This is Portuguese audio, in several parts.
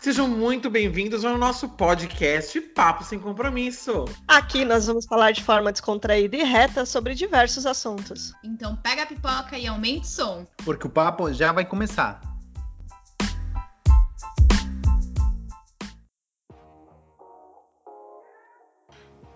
Sejam muito bem-vindos ao nosso podcast Papo Sem Compromisso. Aqui nós vamos falar de forma descontraída e reta sobre diversos assuntos. Então pega a pipoca e aumente o som. Porque o papo já vai começar.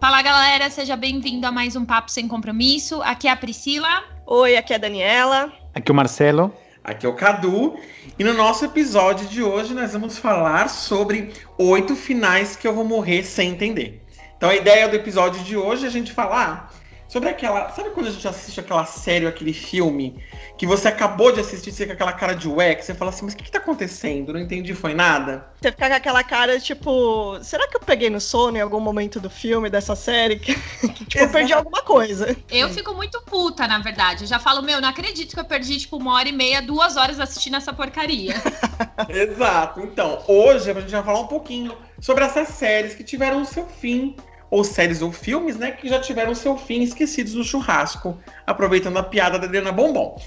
Fala galera, seja bem-vindo a mais um Papo Sem Compromisso. Aqui é a Priscila. Oi, aqui é a Daniela. Aqui é o Marcelo. Aqui é o Cadu e no nosso episódio de hoje nós vamos falar sobre oito finais que eu vou morrer sem entender. Então a ideia do episódio de hoje é a gente falar sobre aquela. Sabe quando a gente assiste aquela série, aquele filme, que você acabou de assistir, você com aquela cara de ué, que você fala assim, mas o que, que tá acontecendo? Não entendi, foi nada? Você fica com aquela cara, tipo, será que eu peguei no sono em algum momento do filme, dessa série? Que, que tipo, eu perdi alguma coisa. Eu fico muito puta, na verdade. Eu já falo, meu, não acredito que eu perdi, tipo, uma hora e meia, duas horas assistindo essa porcaria. Exato. Então, hoje a gente vai falar um pouquinho sobre essas séries que tiveram o seu fim ou séries ou filmes, né, que já tiveram seu fim esquecidos no churrasco, aproveitando a piada da Adriana Bombom,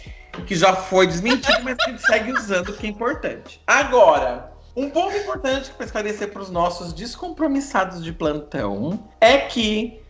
que já foi desmentido, mas que segue usando, que é importante. Agora, um ponto importante para esclarecer para os nossos descompromissados de plantão é que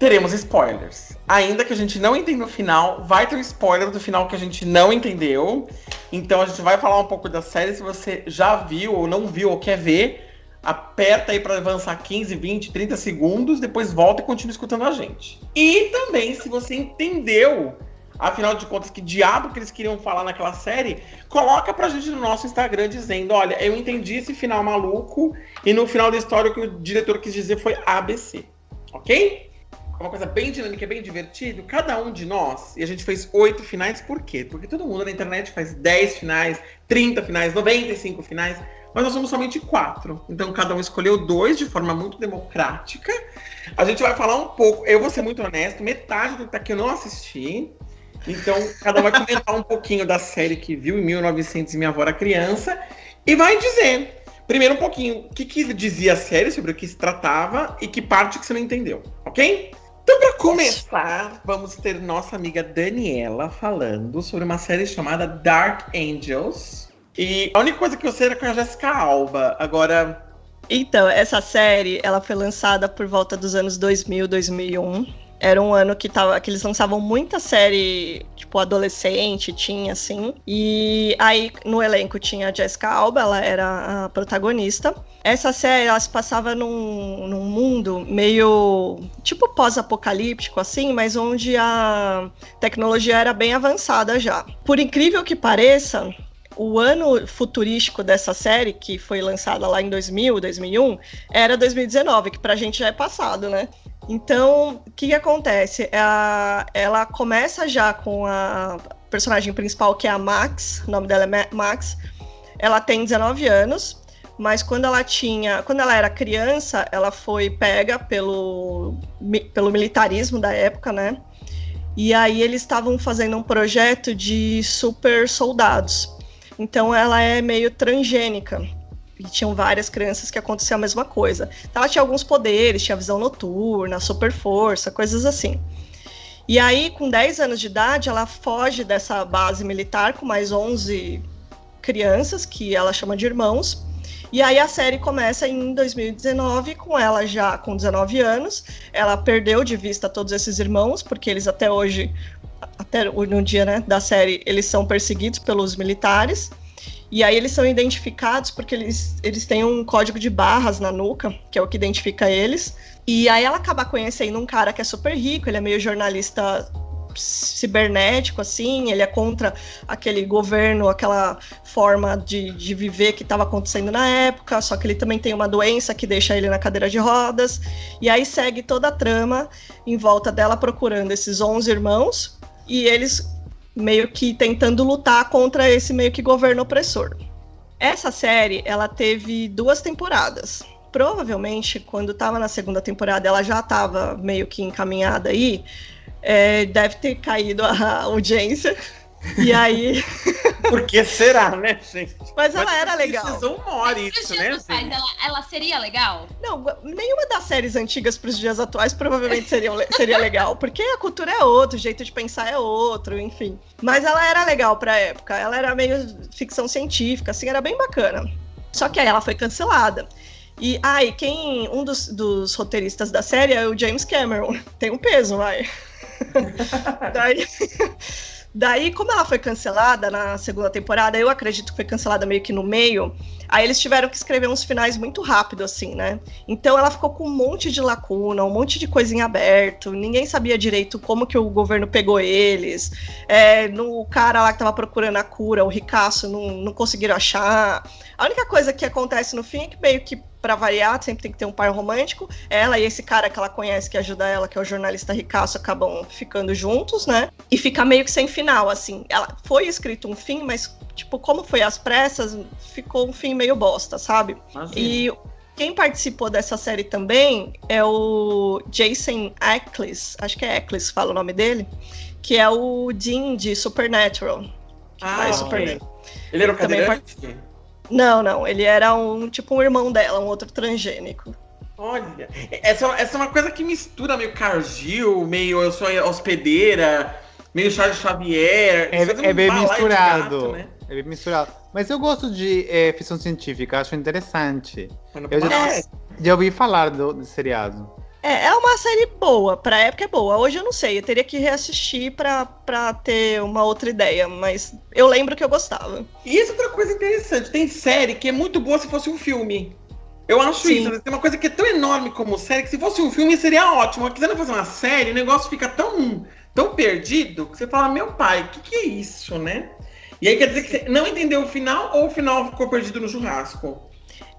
teremos spoilers. Ainda que a gente não entenda o final, vai ter um spoiler do final que a gente não entendeu. Então a gente vai falar um pouco da série. Se você já viu ou não viu ou quer ver, aperta aí para avançar 15, 20, 30 segundos, depois volta e continua escutando a gente. E também, se você entendeu, afinal de contas, que diabo que eles queriam falar naquela série, coloca pra gente no nosso Instagram dizendo: olha, eu entendi esse final maluco, e no final da história o que o diretor quis dizer foi ABC. Ok? uma coisa bem dinâmica, bem divertido. Cada um de nós, e a gente fez oito finais, por quê? Porque todo mundo na internet faz 10 finais, 30 finais, 95 finais mas nós somos somente quatro. Então cada um escolheu dois de forma muito democrática. A gente vai falar um pouco, eu vou ser muito honesto, metade do que tá aqui eu não assisti. Então cada um vai comentar um pouquinho da série que viu em 1900 e Minha Avó era Criança. E vai dizer, primeiro um pouquinho, o que, que dizia a série, sobre o que se tratava e que parte que você não entendeu, ok? Então, para começar, vamos ter nossa amiga Daniela falando sobre uma série chamada Dark Angels e a única coisa que eu sei era com a Jessica Alba. Agora. Então, essa série, ela foi lançada por volta dos anos 2000, 2001. Era um ano que, tava, que eles lançavam muita série, tipo, adolescente, tinha, assim. E aí, no elenco tinha a Jessica Alba, ela era a protagonista. Essa série, ela se passava num, num mundo meio, tipo, pós-apocalíptico, assim, mas onde a tecnologia era bem avançada já. Por incrível que pareça, o ano futurístico dessa série, que foi lançada lá em 2000, 2001, era 2019, que pra gente já é passado, né? Então, o que, que acontece? Ela, ela começa já com a personagem principal, que é a Max, o nome dela é Max. Ela tem 19 anos, mas quando ela tinha, quando ela era criança, ela foi pega pelo, pelo militarismo da época, né? E aí eles estavam fazendo um projeto de super soldados. Então ela é meio transgênica. E tinham várias crianças que acontecia a mesma coisa. Então, ela tinha alguns poderes, tinha visão noturna, super força, coisas assim. E aí, com 10 anos de idade, ela foge dessa base militar com mais 11 crianças, que ela chama de irmãos. E aí a série começa em 2019 com ela já com 19 anos. Ela perdeu de vista todos esses irmãos, porque eles até hoje até no dia né, da série, eles são perseguidos pelos militares. E aí eles são identificados porque eles, eles têm um código de barras na nuca, que é o que identifica eles. E aí ela acaba conhecendo um cara que é super rico, ele é meio jornalista cibernético, assim, ele é contra aquele governo, aquela forma de, de viver que estava acontecendo na época, só que ele também tem uma doença que deixa ele na cadeira de rodas, e aí segue toda a trama em volta dela procurando esses 11 irmãos, e eles meio que tentando lutar contra esse meio que governo opressor. Essa série, ela teve duas temporadas. Provavelmente, quando estava na segunda temporada, ela já estava meio que encaminhada aí. É, deve ter caído a audiência. E aí. Por que será, né, gente? Mas ela era legal. Precisou uma hora isso, né? ela, ela seria legal? Não, nenhuma das séries antigas para os dias atuais provavelmente seria, seria legal, porque a cultura é outra, o jeito de pensar é outro, enfim. Mas ela era legal pra época, ela era meio ficção científica, assim, era bem bacana. Só que aí ela foi cancelada. E ai, ah, quem. Um dos, dos roteiristas da série é o James Cameron. Tem um peso, vai. Daí. Daí, como ela foi cancelada na segunda temporada, eu acredito que foi cancelada meio que no meio, aí eles tiveram que escrever uns finais muito rápido, assim, né? Então ela ficou com um monte de lacuna, um monte de coisa em aberto, ninguém sabia direito como que o governo pegou eles. É, no cara lá que tava procurando a cura, o ricaço, não, não conseguiram achar. A única coisa que acontece no fim é que meio que para variar, sempre tem que ter um par romântico. Ela e esse cara que ela conhece, que ajuda ela, que é o jornalista ricaço, acabam ficando juntos, né? E fica meio que sem final, assim. Ela foi escrito um fim, mas, tipo, como foi às pressas, ficou um fim meio bosta, sabe? Imagina. E quem participou dessa série também é o Jason Ackles, acho que é Ackles, fala o nome dele, que é o Dean de Supernatural. Ah, okay. Supernatural. Ele era o cadeirante? Part... Não, não. Ele era um tipo um irmão dela, um outro transgênico. Olha, essa, essa é uma coisa que mistura meio Cargill, meio eu sou hospedeira, meio Charles Xavier. É, é bem misturado. Gato, né? É bem misturado. Mas eu gosto de é, ficção científica, acho interessante. Eu já, já ouvi falar do, do seriado. É, é uma série boa, pra época é boa. Hoje eu não sei, eu teria que reassistir pra, pra ter uma outra ideia, mas eu lembro que eu gostava. E isso é outra coisa interessante, tem série que é muito boa se fosse um filme. Eu acho Sim. isso, tem uma coisa que é tão enorme como série, que se fosse um filme seria ótimo. Mas quiserem fazer uma série, o negócio fica tão, tão perdido que você fala, meu pai, o que, que é isso, né? E aí quer dizer que você não entendeu o final ou o final ficou perdido no churrasco?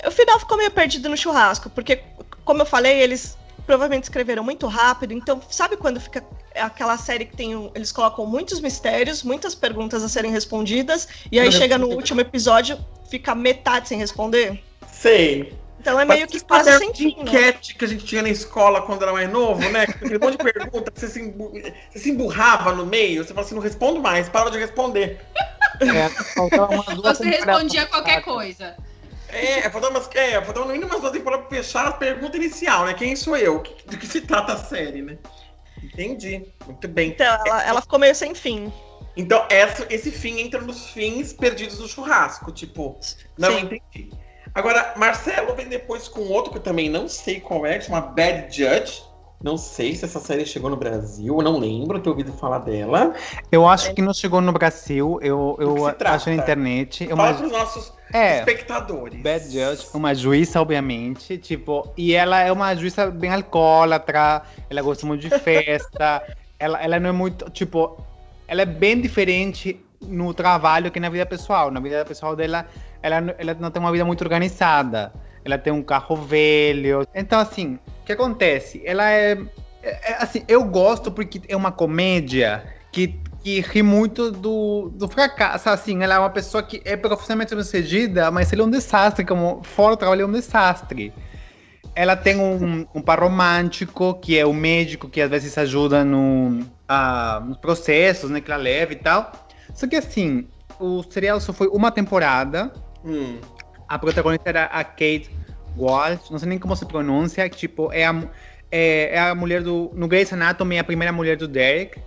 O final ficou meio perdido no churrasco, porque, como eu falei, eles provavelmente escreveram muito rápido. Então, sabe quando fica aquela série que tem um, eles colocam muitos mistérios, muitas perguntas a serem respondidas, e aí chega no último episódio, fica metade sem responder? Sei. Então é meio que quase sem fim, né? enquete que a gente tinha na escola quando era mais novo, né? Aquele monte de pergunta, você se, embu... você se emburrava no meio, você fala assim, não respondo mais, para de responder. É, você respondia qualquer coisa. É, faltava umas, é, faltava no mínimo umas duas temporadas pra fechar a pergunta inicial, né? Quem sou eu? Do que se trata a série, né? Entendi. Muito bem. Então, ela, ela ficou meio sem fim. Então, essa, esse fim entra nos fins perdidos no churrasco. Tipo, não Sim. entendi. Agora, Marcelo vem depois com outro que eu também não sei qual é, que chama Bad Judge. Não sei se essa série chegou no Brasil, não lembro ter ouvido falar dela. Eu acho que não chegou no Brasil, eu, eu acho na internet. Fala uma... nossos é, espectadores. Bad Judge, uma juíza, obviamente, tipo, e ela é uma juíza bem alcoólatra, ela gosta muito de festa, ela, ela não é muito, tipo, ela é bem diferente no trabalho que na vida pessoal. Na vida pessoal dela, ela, ela não tem uma vida muito organizada. Ela tem um carro velho. Então, assim, o que acontece? Ela é, é, assim, eu gosto porque é uma comédia que, que ri muito do, do fracasso. Assim, ela é uma pessoa que é profissionalmente sucedida, mas ele é um desastre, como fora do trabalho é um desastre. Ela tem um, um par romântico, que é o médico que às vezes ajuda no, a, nos processos né, que ela leva e tal. Só que assim, o serial só foi uma temporada. Hum. A protagonista era a Kate Walsh, não sei nem como se pronuncia, tipo, é a, é, é a mulher do. No Grey's Anatomy, é a primeira mulher do Derek.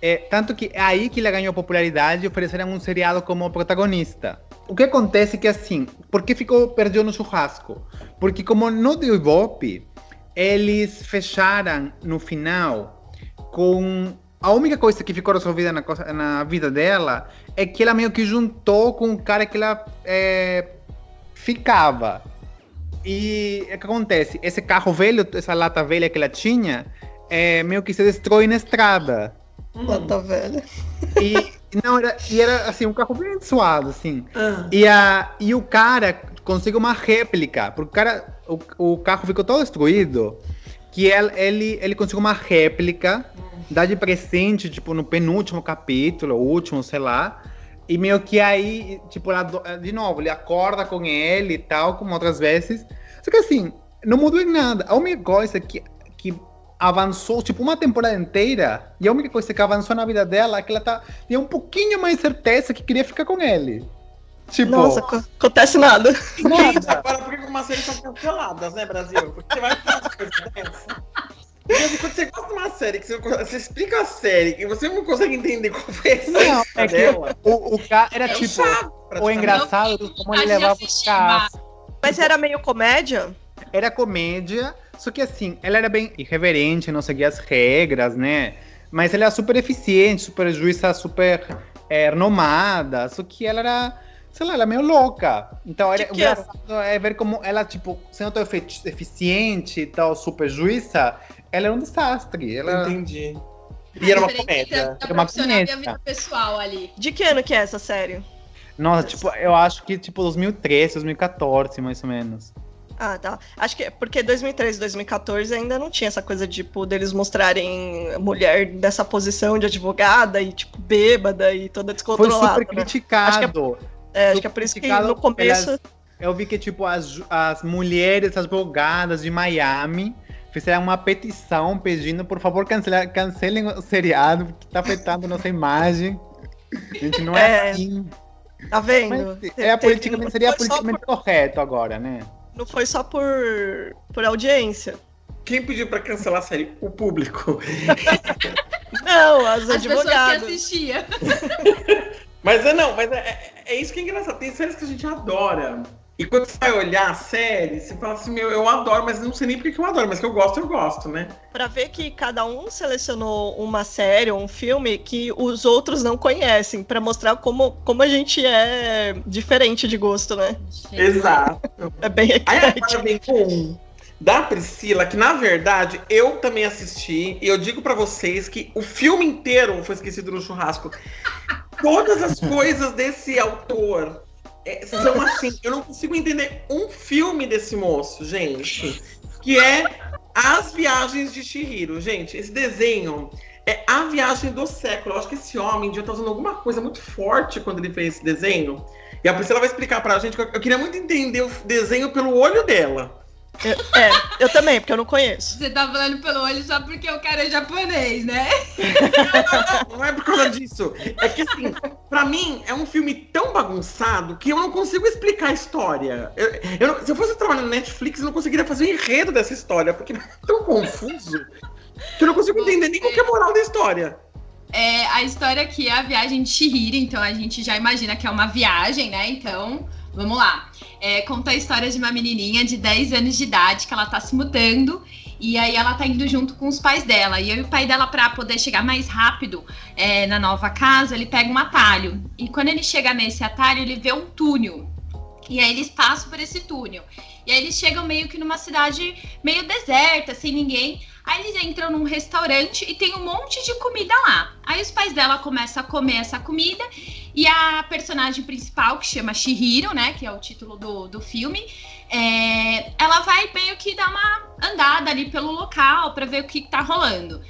É, tanto que é aí que ela ganhou popularidade e ofereceram um seriado como protagonista. O que acontece é que assim, por que ficou perdido no churrasco? Porque como no The Ibope, eles fecharam no final com a única coisa que ficou resolvida na, na, vida dela é que ela meio que juntou com o cara que ela é, ficava. E o que acontece? Esse carro velho, essa lata velha que ela tinha, é, meio que se destrói na estrada. Lata velha. E, não, era, e era assim, um carro bem suado, assim. Ah. E, a, e o cara conseguiu uma réplica, porque o, cara, o, o carro ficou todo destruído, que ele, ele, ele conseguiu uma réplica, dá de presente, tipo, no penúltimo capítulo, último, sei lá. E meio que aí, tipo, ela, de novo, ele acorda com ele e tal, como outras vezes. Só que assim, não mudou em nada. A única coisa que, que avançou, tipo, uma temporada inteira, e a única coisa que avançou na vida dela é que ela tá, tinha um pouquinho mais certeza que queria ficar com ele. Tipo, Nossa, acontece nada. Gente, agora por que algumas séries são canceladas, né, Brasil? Porque você vai fazer coisa dessa. Mesmo quando você gosta de uma série, que você, você, explica a série e você não consegue entender qual foi a Não, é que o, o cara era é tipo. Chato, o engraçado como ele levava os carros. Mas era meio comédia? Era comédia, só que assim, ela era bem irreverente, não seguia as regras, né? Mas ela era super eficiente, super juíza, super é, renomada, só que ela era, sei lá, ela é meio louca. Então era engraçado é ver como ela, tipo, sendo tão efe- eficiente e tal, super juíza, ela era um desastre. Ela, Entendi. E era uma comédia. Da, da Era uma e comédia. vida pessoal ali. De que ano que é essa série? nossa, tipo, eu acho que tipo 2013, 2014, mais ou menos. Ah, tá. Acho que é porque 2013, 2014 ainda não tinha essa coisa, tipo, deles mostrarem a mulher dessa posição de advogada e, tipo, bêbada e toda Foi descontrolada. super né? criticado. É, acho que é por isso que no começo. Eu vi que, tipo, as, as mulheres advogadas de Miami fizeram uma petição pedindo, por favor, cancelar, cancelem o seriado, que tá afetando nossa imagem. Gente, não é, É, assim. Tá vendo? Mas é a politicamente, seria politicamente correto agora, né? por- Não foi só por, por audiência. Quem pediu pra cancelar a série? O público. Não, as, As pessoas que advogadas. assistiam. Mas é não, mas é, é- é isso que é engraçado. Tem séries que a gente adora. E quando você vai olhar a série, você fala assim, meu, eu adoro, mas não sei nem porque que eu adoro, mas que eu gosto, eu gosto, né? Pra ver que cada um selecionou uma série ou um filme que os outros não conhecem, pra mostrar como, como a gente é diferente de gosto, né? Exato. É bem Aí eclético. agora vem com um da Priscila, que na verdade eu também assisti, e eu digo pra vocês que o filme inteiro foi esquecido no churrasco. Todas as coisas desse autor é, são assim, eu não consigo entender um filme desse moço, gente, que é As Viagens de Chihiro. Gente, esse desenho é a viagem do século. Eu acho que esse homem devia estar usando alguma coisa muito forte quando ele fez esse desenho. E a Priscila vai explicar pra gente. eu queria muito entender o desenho pelo olho dela. É, eu também, porque eu não conheço. Você tá falando pelo olho só porque o cara é japonês, né? Não é por causa disso. É que assim, pra mim é um filme tão bagunçado que eu não consigo explicar a história. Eu, eu não- se eu fosse trabalhar na Netflix, eu não conseguiria fazer o enredo dessa história, porque é tão confuso que eu não consigo entender nem qual que é a moral da história. É, a história aqui é a viagem de Chihiro, então a gente já imagina que é uma viagem, né? Então, vamos lá. É, conta a história de uma menininha de 10 anos de idade que ela tá se mudando e aí ela tá indo junto com os pais dela. E aí o pai dela, pra poder chegar mais rápido é, na nova casa, ele pega um atalho. E quando ele chega nesse atalho, ele vê um túnel. E aí eles passam por esse túnel. E aí eles chegam meio que numa cidade meio deserta, sem ninguém. Aí eles entram num restaurante e tem um monte de comida lá. Aí os pais dela começam a comer essa comida e a personagem principal, que chama Shihiro, né, que é o título do, do filme, é, ela vai meio que dar uma andada ali pelo local pra ver o que, que tá rolando.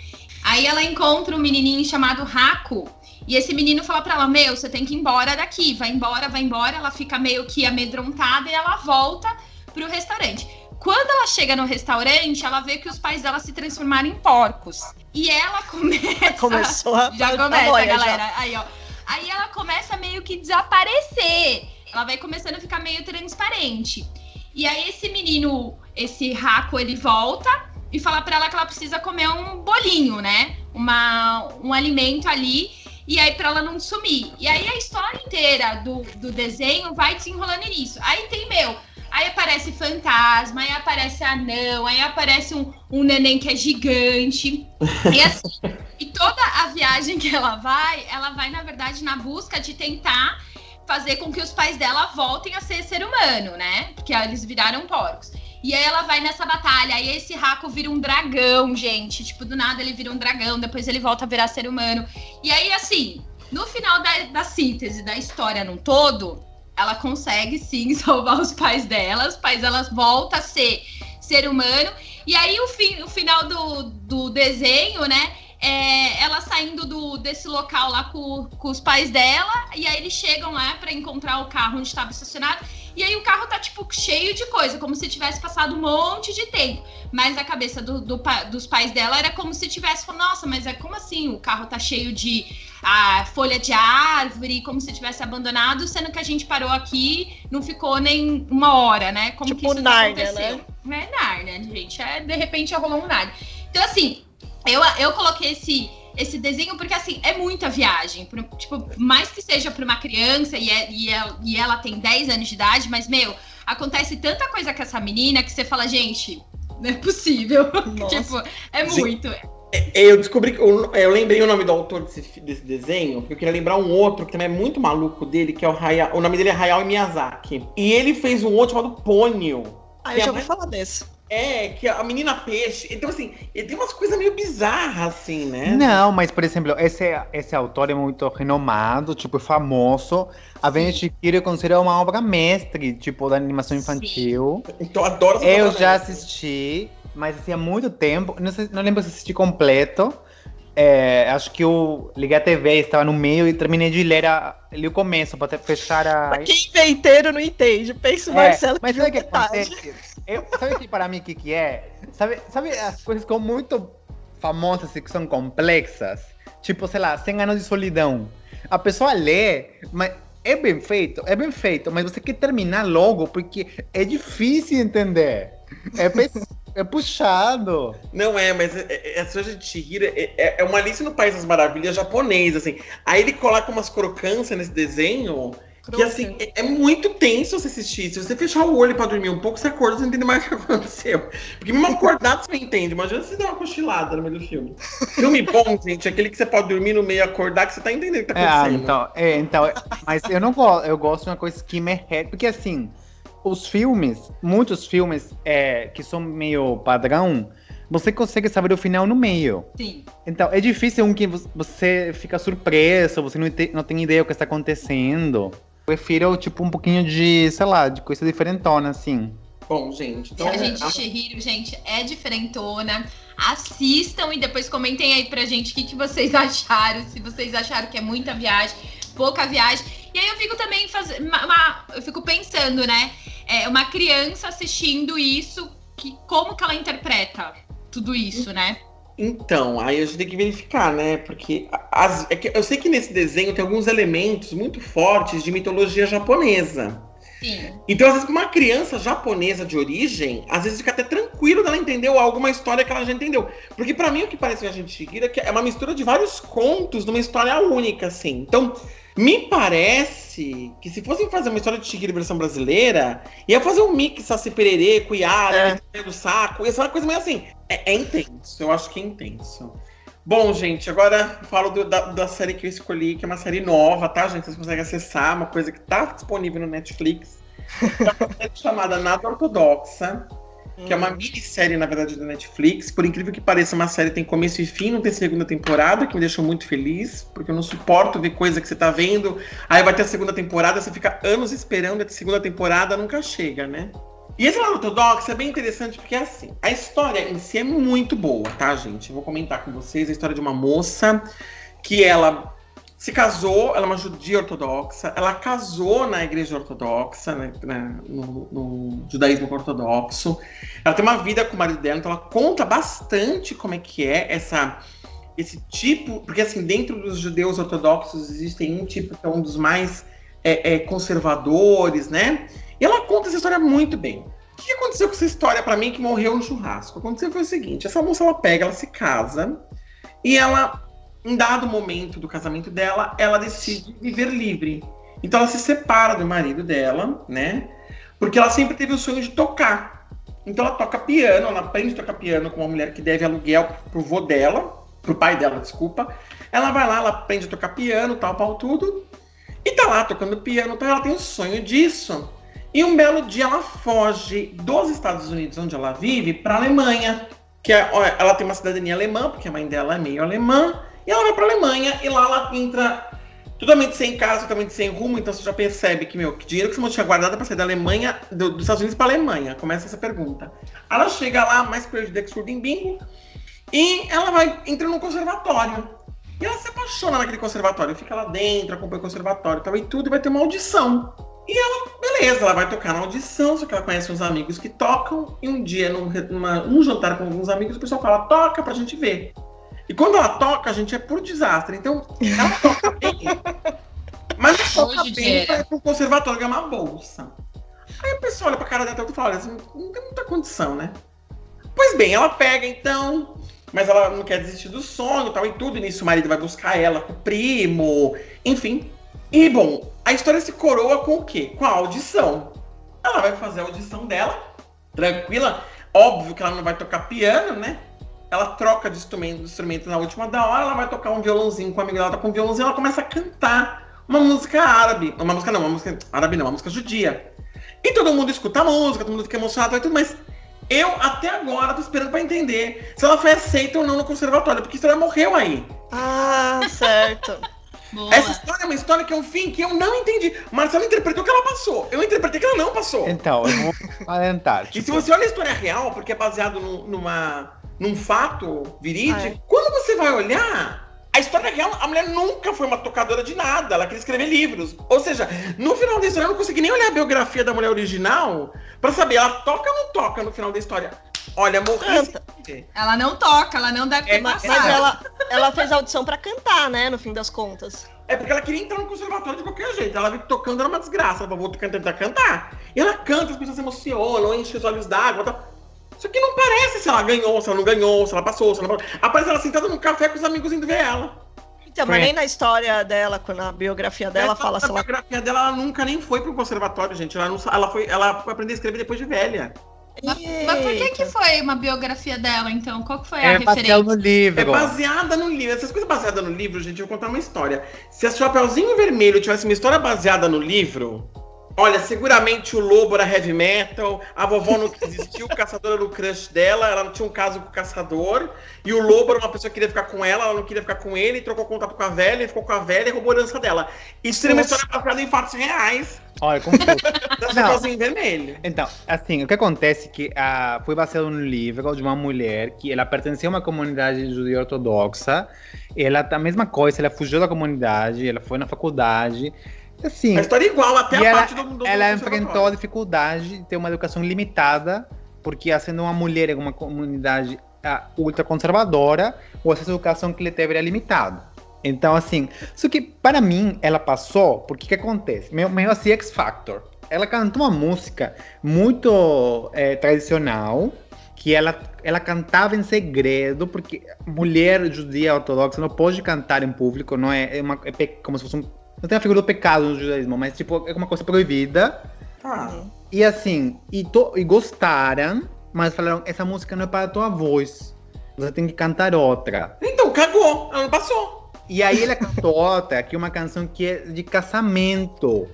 Aí ela encontra um menininho chamado Haku. E esse menino fala pra ela: Meu, você tem que ir embora daqui. Vai embora, vai embora. Ela fica meio que amedrontada e ela volta pro restaurante. Quando ela chega no restaurante, ela vê que os pais dela se transformaram em porcos. E ela começa. Começou a. Já a começa, já. galera. Aí, ó. Aí ela começa meio que desaparecer. Ela vai começando a ficar meio transparente. E aí esse menino, esse Raco, ele volta e fala pra ela que ela precisa comer um bolinho, né? Uma, um alimento ali. E aí pra ela não sumir. E aí a história inteira do, do desenho vai desenrolando nisso. Aí tem, meu, Aí aparece fantasma, aí aparece anão, aí aparece um, um neném que é gigante. E assim, e toda a viagem que ela vai, ela vai, na verdade, na busca de tentar fazer com que os pais dela voltem a ser ser humano, né? Porque eles viraram porcos. E aí ela vai nessa batalha, aí esse Raco vira um dragão, gente. Tipo, do nada ele vira um dragão, depois ele volta a virar ser humano. E aí, assim, no final da, da síntese da história num todo, ela consegue sim salvar os pais dela, os pais delas voltam a ser ser humano. E aí o, fim, o final do, do desenho, né? É ela saindo do, desse local lá com, com os pais dela, e aí eles chegam lá para encontrar o carro onde estava estacionado. E aí o carro tá, tipo, cheio de coisa, como se tivesse passado um monte de tempo. Mas a cabeça do, do, dos pais dela era como se tivesse falado, nossa, mas é como assim? O carro tá cheio de a folha de árvore, como se tivesse abandonado, sendo que a gente parou aqui, não ficou nem uma hora, né? Como Tipo que isso Nárnia, aconteceu? Não é Nárnia, gente. É, de repente rolou um Nárnia. Então, assim, eu, eu coloquei esse, esse desenho porque, assim, é muita viagem. Pro- tipo, mais que seja para uma criança e, é- e ela, e ela tem 10 anos de idade, mas, meu, acontece tanta coisa com essa menina que você fala, gente, não é possível. tipo, é Sim. muito. É, Eu descobri que. Eu, eu lembrei o nome do autor desse, desse desenho, porque eu queria lembrar um outro que também é muito maluco dele, que é o Hayao. O nome dele é Hayao Miyazaki. E ele fez um outro chamado Ponyo. Ah, eu é já ouvi mais- falar desse. É, que é a menina peixe. Então, assim, ele tem umas coisas meio bizarras, assim, né? Não, mas por exemplo, esse, esse autor é muito renomado, tipo, famoso. A Vênia Chihiro eu considero uma obra mestre, tipo, da animação Sim. infantil. Então, eu adoro essa Eu já assisti, mas assim, há muito tempo. Não, sei- não lembro se assisti completo. É, acho que eu liguei a TV, estava no meio e terminei de ler a, li o começo para até fechar a. Pra quem vê inteiro não entende. Pensa o É, Marcelo mas sabe o que acontece? Eu, sabe que para mim o que, que é? Sabe, sabe as coisas que são muito famosas e que são complexas? Tipo, sei lá, 100 anos de solidão. A pessoa lê, mas é bem feito, é bem feito, mas você quer terminar logo porque é difícil entender. É, é puxado. Não é, mas é, é, essa de Chihiro é, é- é uma Alice no País das Maravilhas japonês, assim. Aí ele coloca umas crocâncias nesse desenho que, assim, é, é muito tenso você assistir. Se você fechar o olho pra dormir um pouco, você acorda, você entende mais o que aconteceu. Porque mesmo acordado você não entende. Imagina se você der uma cochilada no meio do filme. Filme bom, gente, é aquele que você pode dormir no meio e acordar, que você tá entendendo o que tá É, ah, acontecendo. então, é, então, mas eu não gosto, eu gosto de uma coisa que me re- porque assim, os filmes, muitos filmes é, que são meio padrão, você consegue saber o final no meio. Sim. Então, é difícil um que vo- você fica surpreso, você não, te- não tem ideia do que está acontecendo. Prefiro, tipo, um pouquinho de, sei lá, de coisa diferentona, assim. Bom, gente, então. a gente a- Shihiro, gente, é diferentona. Assistam e depois comentem aí pra gente o que, que vocês acharam. Se vocês acharam que é muita viagem, pouca viagem. E aí eu fico também fazendo. Eu fico pensando, né? É uma criança assistindo isso, que, como que ela interpreta tudo isso, né? Então, aí a gente tem que verificar, né? Porque as- é que eu sei que nesse desenho tem alguns elementos muito fortes de mitologia japonesa. Sim. Então, às vezes, uma criança japonesa de origem, às vezes fica até tranquilo dela entender alguma história que ela já entendeu. Porque pra mim o que parece Viagem de Chihiro é que é uma mistura de vários contos numa história única, assim. Então, me parece que se fossem fazer uma história de Chihiro versão brasileira, ia fazer um mix Saci Pererê, com Yara, do saco, ia ser uma coisa meio assim. É, é intenso, eu acho que é intenso. Bom, gente, agora falo do- da, da série que eu escolhi, que é uma série nova, tá, gente? Vocês conseguem acessar, uma coisa que tá disponível no Netflix. É uma série chamada Nada Ortodoxa, que é uma minissérie, na verdade, da Netflix. Por incrível que pareça, uma série tem começo e fim, não tem segunda temporada, que me deixou muito feliz, porque eu não suporto ver coisa que você tá vendo. Aí vai ter a segunda temporada, você fica anos esperando, a segunda temporada nunca chega, né? E esse ortodoxo é bem interessante porque é assim, a história em si é muito boa, tá, gente? Eu vou comentar com vocês a história de uma moça que ela se casou, ela é uma judia ortodoxa, ela casou na igreja ortodoxa, né, no, no judaísmo ortodoxo. Ela tem uma vida com o marido dela, então ela conta bastante como é que é essa esse tipo, porque assim, dentro dos judeus ortodoxos existem um tipo que é um dos mais é, é, conservadores, né? E ela conta essa história muito bem. O que aconteceu com essa história pra mim que morreu no churrasco? Aconteceu foi o seguinte: essa moça ela pega, ela se casa e ela, em dado momento do casamento dela, ela decide viver livre. Então ela se separa do marido dela, né? Porque ela sempre teve o sonho de tocar. Então ela toca piano, ela aprende a tocar piano com uma mulher que deve aluguel pro vô dela, pro pai dela, desculpa. Ela vai lá, ela aprende a tocar piano, tal, tal, tudo. E tá lá tocando piano, tal, ela tem o sonho disso. E um belo dia ela foge dos Estados Unidos, onde ela vive, para Alemanha. Que é, ela tem uma cidadania alemã, porque a mãe dela é meio alemã. E ela vai para Alemanha e lá ela entra totalmente sem casa, totalmente sem rumo. Então você já percebe que, meu, que dinheiro que você tinha guardado para sair da Alemanha, do- dos Estados Unidos para Alemanha. Começa essa pergunta. Ela chega lá, mais perdida que surdo em bingo. E ela vai entra num conservatório. E ela se apaixona naquele conservatório, fica lá dentro, acompanha o conservatório e tal, e tudo, e vai ter uma audição. E ela, beleza, ela vai tocar na audição, só que ela conhece uns amigos que tocam, e um dia, num, numa- num jantar com alguns amigos, o pessoal fala, toca pra gente ver. E quando ela toca, a gente é por desastre. Então, ela toca bem, mas não toca Hoje bem pra ir pro conservatório ganhar uma bolsa. Aí a pessoa olha pra cara dela e fala, olha, assim, não tem muita condição, né? Pois bem, ela pega então, mas ela não quer desistir do sonho e tal e tudo. E nisso o marido vai buscar ela com o primo, enfim. E bom, a história se coroa com o quê? Com a audição. ela vai fazer a audição dela, tranquila. Óbvio que ela não vai tocar piano, né? Ela troca de instrumento, de instrumento na última da hora, ela vai tocar um violãozinho com a amiga dela, tá com um violãozinho, ela começa a cantar uma música árabe. Uma música não, uma música árabe não, uma música judia. E todo mundo escuta a música, todo mundo fica emocionado e tudo, mas eu até agora tô esperando pra entender se ela foi aceita ou não no conservatório, porque a história morreu aí. Ah, certo. Boa. Essa história é uma história que é um fim que eu não entendi. Marcelo interpretou que ela passou. Eu interpretei que ela não passou. Então, eu vou adiantar. E se Tipo, você olha a história real, porque é baseado num- numa, num fato verídico, Ai. quando você vai olhar, a história real, a mulher nunca foi uma tocadora de nada, ela queria escrever livros. Ou seja, no final da história eu não consegui nem olhar a biografia da mulher original pra saber, ela toca ou não toca no final da história. Olha, morri Canta. Ela não toca, ela não deve ter É, mas- ela, ela fez audição pra cantar, né? No fim das contas. É porque ela queria entrar no conservatório de qualquer jeito. Ela viu que tocando era uma desgraça. Ela falou, vou tentar cantar. E ela canta, as pessoas se emocionam, enchem os olhos d'água. Tá? Só que não parece se ela ganhou, se ela não ganhou, se ela passou, se ela não passou. Aparece ela sentada num café com os amigos indo ver ela. Então, mas nem na história dela, quando na biografia dela, Essa- fala se a ela. biografia dela, ela nunca nem foi pro conservatório, gente. Ela, não, ela, foi, ela foi aprender a escrever depois de velha. Mas, mas por que, que foi uma biografia dela, então? Qual que foi a é baseado referência? no livro. É baseada no livro. Essas coisas baseadas no livro, gente, eu vou contar uma história. Se a Chapeuzinho Vermelho tivesse uma história baseada no livro, olha, seguramente o lobo era heavy metal, a vovó não existiu, o caçador era o crush dela, ela não tinha um caso com o caçador, e o lobo era uma pessoa que queria ficar com ela, ela não queria ficar com ele, trocou contato com a velha, e ficou com a velha e roubou a herança dela. Isso seria uma história baseada em fatos reais Olha, confuso. da Não. Chapeuzinho Vermelho. Então, assim, o que acontece é que ah, foi baseado no livro de uma mulher que ela pertencia a uma comunidade judia ortodoxa. Ela, a mesma coisa, ela fugiu da comunidade, ela foi na faculdade. Assim, A história é igual, até a ela, parte do, do ela enfrentou a dificuldade de ter uma educação limitada, porque sendo uma mulher em uma comunidade ah, ultraconservadora, o acesso à educação que ele teve era limitado. Então, assim, só que para mim ela passou, porque que acontece? Meio, meio assim, X Factor. Ela cantou uma música muito eh, tradicional, que ela, ela cantava em segredo, porque mulher judia ortodoxa não pode cantar em público, não é, é, uma, é como se fosse um. Não tem a figura do pecado no judaísmo, mas tipo, é uma coisa proibida. Tá. E assim, e, to, e gostaram, mas falaram: essa música não é para a tua voz, você tem que cantar outra. Então, cagou, ela não passou. E aí ela cantou outra, que é uma canção que é de casamento.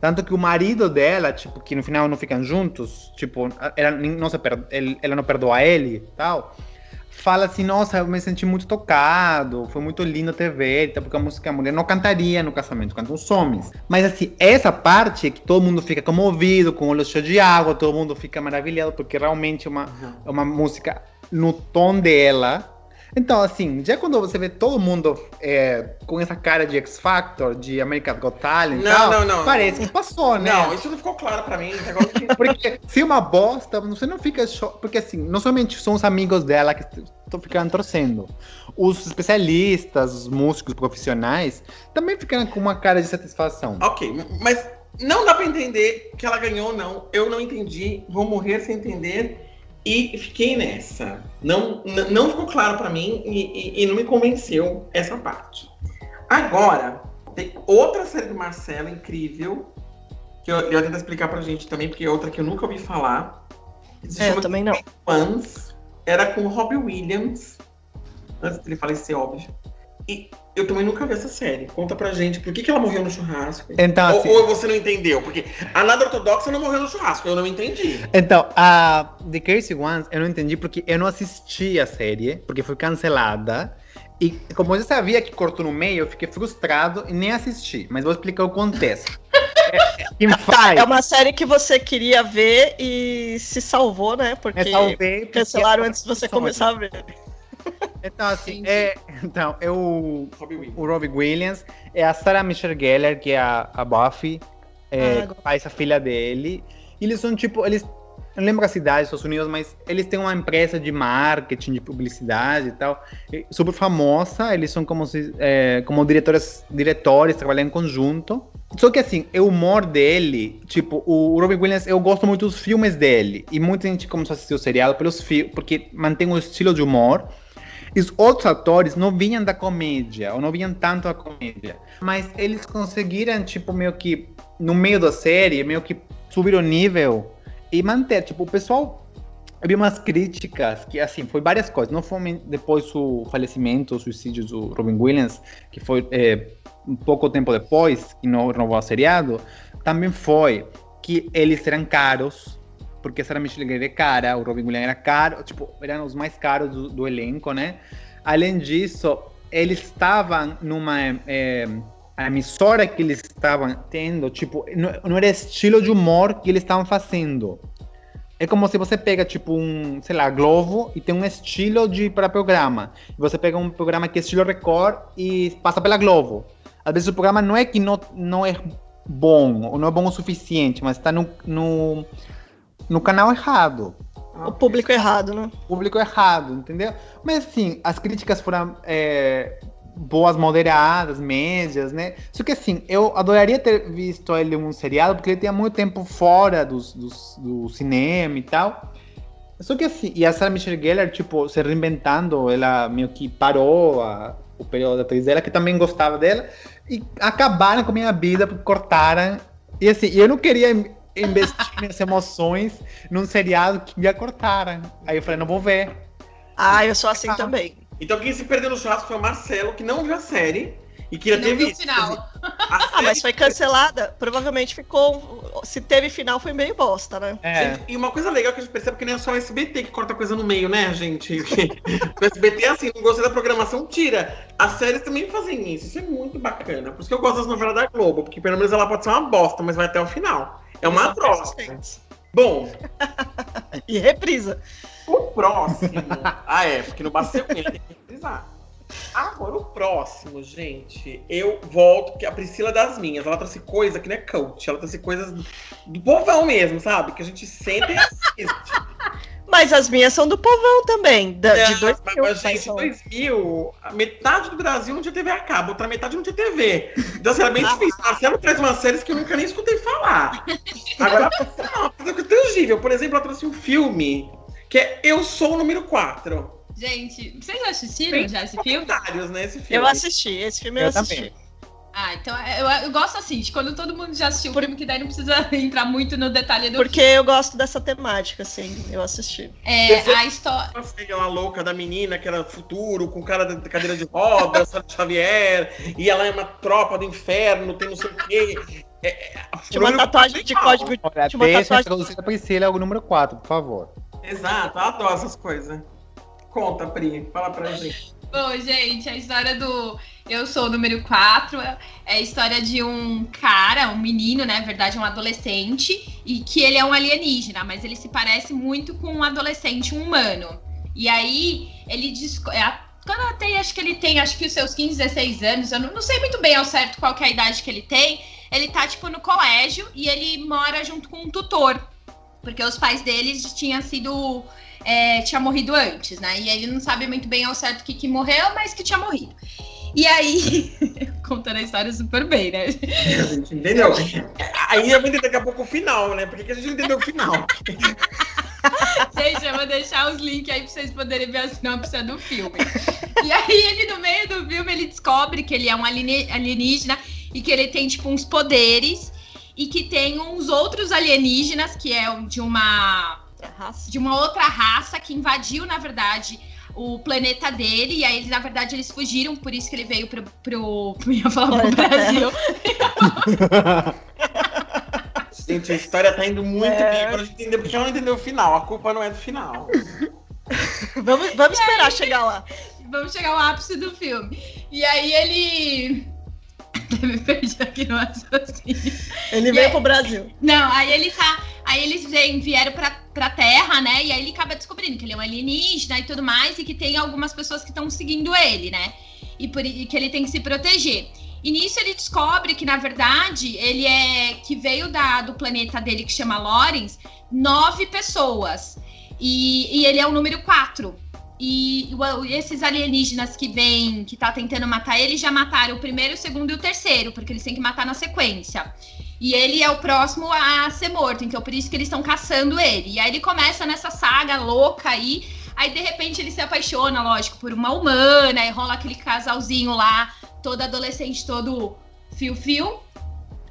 Tanto que o marido dela, tipo, que no final não ficam juntos, tipo, ela não, se ele- ela não perdoa ele e tal, fala assim, nossa, eu me senti muito tocado, foi muito lindo te ver, tá, porque a música a mulher não cantaria no casamento, cantam os homens. Mas assim, essa parte é que todo mundo fica comovido, com o olho cheio de água, todo mundo fica maravilhado, porque realmente é uma, é uma música no tom dela. Então, assim, já quando você vê todo mundo é, com essa cara de X Factor, de American Got Talent Não, tal, não, não. parece que passou, né? Não, isso não ficou claro pra mim. Agora que- Porque se é uma bosta, você não fica. Cho... Porque assim, não somente são os amigos dela que estão ficando torcendo. Os especialistas, os músicos profissionais, também ficam com uma cara de satisfação. ok, mas não dá pra entender que ela ganhou, não. Eu não entendi, vou morrer sem entender. E fiquei nessa. Não, não ficou claro pra mim e, e- e não me convenceu essa parte. Agora, tem outra série do Marcelo incrível, que eu, eu tentar explicar pra gente também, porque é outra que eu nunca ouvi falar. Se É, eu também não. Once, era com o Robbie Williams, antes dele falecer, óbvio. E eu também nunca vi essa série. Conta pra gente por que, que ela morreu no churrasco. Então, ou, assim, ou você não entendeu? Porque a nada ortodoxa não morreu no churrasco, eu não entendi. então, a The Crazy Ones eu não entendi porque eu não assisti a série, porque foi cancelada. E como eu já sabia que cortou no meio, eu fiquei frustrado e nem assisti. Mas vou explicar o contexto. É, é? É uma série que você queria ver e se salvou, né? Porque porque- cancelaram antes de você começar a ver. Então, assim, é, então, eu, Robbie Williams. o Robbie Williams, é a Sarah Michelle Gellar, que é a, a Buffy, é, Ah, faz a filha dele. E eles são tipo, eles. Eu não lembro a cidade dos Estados Unidos, mas eles têm uma empresa de marketing, de publicidade e tal, super famosa. Eles são como, se, é, como diretores, diretores, trabalham em conjunto. Só que assim, o humor dele, tipo, o Robin Williams, eu gosto muito dos filmes dele. E muita gente começou a assistir o seriado pelos fi- porque mantém o estilo de humor. Os outros atores não vinham da comédia, ou não vinham tanto da comédia. Mas eles conseguiram, tipo, meio que, no meio da série, meio que subir o nível e manter. Tipo, o pessoal. Vi umas críticas que, assim, foi várias coisas. Não foi depois do falecimento, o suicídio do Robin Williams, que foi é, um pouco tempo depois, que não renovou o seriado. Também foi que eles eram caros, porque a Sarah Michelle Gellar é cara, o Robin Williams era caro, tipo, eram os mais caros do, do elenco, né? Além disso, eles estavam numa é, a emissora que eles estavam tendo, tipo, não, não era estilo de humor que eles estavam fazendo. É como se você pega, tipo, um, sei lá, Globo e tem um estilo de para programa. Você pega um programa que é estilo Record e passa pela Globo. Às vezes o programa não é que não, não é bom, ou não é bom o suficiente, mas está no, no, no canal errado. O público errado, né? O público errado, entendeu? Mas assim, as críticas foram é, boas, moderadas, médias, né? Só que assim, eu adoraria ter visto ele um seriado, porque ele tinha muito tempo fora dos, dos, do cinema e tal. Só que assim, e a Sarah Michelle Gellar, tipo, se reinventando, ela meio que parou a, o período da atriz dela, que também gostava dela, e acabaram com a minha vida, cortaram. E assim, eu não queria investir minhas emoções num seriado que me cortaram. Aí eu falei, não vou ver. Ah, eu sou assim ah. também. Então quem se perdeu no churrasco foi o Marcelo, que não viu a série. E queria ter visto. Final. ah, mas foi cancelada. Provavelmente ficou. Se teve final, foi meio bosta, né? É. E uma coisa legal que a gente percebe que nem é só o SBT que corta coisa no meio, né, gente? o SBT, assim, não gostei da programação, tira. As séries também fazem isso. Isso é muito bacana. Por isso que eu gosto das novelas da Globo, porque pelo menos ela pode ser uma bosta, mas vai até o final. É uma troça. Bom. e reprisa. O próximo. ah, é, porque no Baceu tem que reprisar. Agora, o próximo, gente, eu volto, porque a Priscila é das minhas, ela trouxe coisa que não é coach, ela trouxe coisas do, povão mesmo, sabe? Que a gente sente e assiste. Mas as minhas são do povão também, da, de 2000. Mas, gente, 2000, a metade do Brasil não tinha TV a cabo, outra metade não tinha TV. Então, assim, era bem ah, difícil. Marcelo traz umas séries que eu nunca nem escutei falar. Agora, não, coisa tangível. Por exemplo, ela trouxe um filme que é Eu Sou o Número 4. Gente, vocês assistiram Tem já esse filme? Né, esse filme? Eu assisti, esse filme eu, eu assisti. Também. Ah, então é, eu, eu, gosto assim, de quando todo mundo já assistiu o filme, que daí não precisa entrar muito no detalhe do Porque filme. eu gosto dessa temática, assim, eu assisti. É, a história. Aquela louca da menina que era futuro, com cara de cadeira de rodas, Xavier, e ela é uma tropa do inferno, tem não sei o quê. É, é, tinha uma tatuagem de código. Olha, tinha uma deixa tatuagem... a Priscila, é o número 4, por favor. Exato, eu adoro essas coisas. Conta, Pri, fala pra gente. Bom, gente, a história do Eu Sou o Número 4 é a história de um cara, um menino, né? Na verdade, um adolescente, e que ele é um alienígena, mas ele se parece muito com um adolescente, um humano. E aí, ele diz. É, quando tem, acho que ele tem, acho que os seus 15, 16 anos, eu não, não sei muito bem ao certo qual é a idade que ele tem. Ele tá, tipo, no colégio e ele mora junto com um tutor. Porque os pais deles tinham sido é, tinha morrido antes, né? E ele não sabe muito bem ao certo o que, que morreu, mas que tinha morrido. E aí, contando a história super bem, né? A gente entendeu. Aí eu vou entender daqui a pouco o final, né? Por que, que a gente não entendeu o final? Gente, eu vou deixar os links aí pra vocês poderem ver a sinopse do filme. E aí, ele, no meio do filme, ele descobre que ele é um alienígena e que ele tem, tipo, uns poderes e que tem uns outros alienígenas, que é de uma de uma outra raça que invadiu, na verdade, o planeta dele, e aí eles, na verdade, eles fugiram, por isso que ele veio pro. pro ia falar pro Brasil. Gente, a história tá indo muito é... bem. Agora a gente entendeu porque ela não entendeu o final. A culpa não é do final. vamos vamos esperar aí, chegar lá. Vamos chegar ao ápice do filme. E aí ele. Me perdi aqui no raciocínio. Ele e veio aí... pro Brasil. Não, aí ele tá. Aí eles vêm, vieram pra, pra Terra, né? E aí ele acaba descobrindo que ele é um alienígena e tudo mais, e que tem algumas pessoas que estão seguindo ele, né? E, por, e que ele tem que se proteger. E nisso ele descobre que, na verdade, ele é. que veio da, do planeta dele que chama Lorenz, nove pessoas. E, e ele é o número quatro. E, e esses alienígenas que vêm, que tá tentando matar ele, já mataram o primeiro, o segundo e o terceiro, porque eles têm que matar na sequência. E ele é o próximo a ser morto, então por isso que eles estão caçando ele. E aí ele começa nessa saga louca aí. Aí de repente ele se apaixona, lógico, por uma humana, e rola aquele casalzinho lá, todo adolescente, todo fio-fio.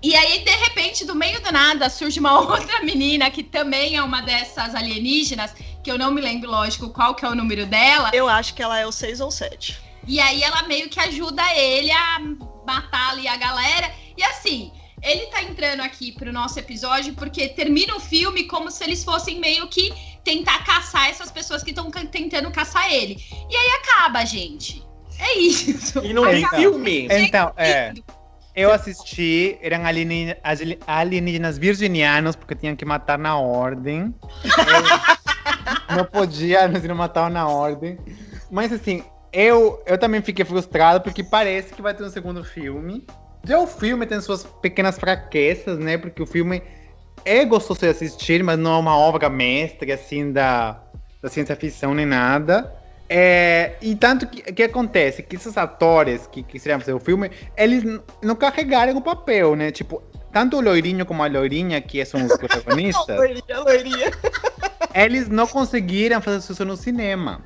E aí, de repente, do meio do nada, surge uma outra menina que também é uma dessas alienígenas, que eu não me lembro, lógico, qual que é o número dela. Eu acho que ela é o 6 ou 7. E aí ela meio que ajuda ele a matar ali a galera. E assim, ele tá entrando aqui pro nosso episódio porque termina o filme como se eles fossem meio que tentar caçar essas pessoas que estão tentando caçar ele. E aí acaba, gente. É isso. E não tem Então, filme. Então, é. Eu assisti, eram alienígenas, alienígenas virginianos, porque tinham que matar na ordem. Eu não podia, eles não matavam na ordem. Mas assim, eu, eu também fiquei frustrado, porque parece que vai ter um segundo filme. Já o filme tem suas pequenas fraquezas, né? Porque o filme é gostoso de assistir, mas não é uma obra mestre, assim, da, da ciência ficção nem nada. É, e tanto que, que acontece que esses atores que quisieram fazer o filme, eles não carregaram o papel, né? Tipo, tanto o loirinho como a loirinha, que são os protagonistas, Loirinha, loirinha. eles não conseguiram fazer sucesso no cinema.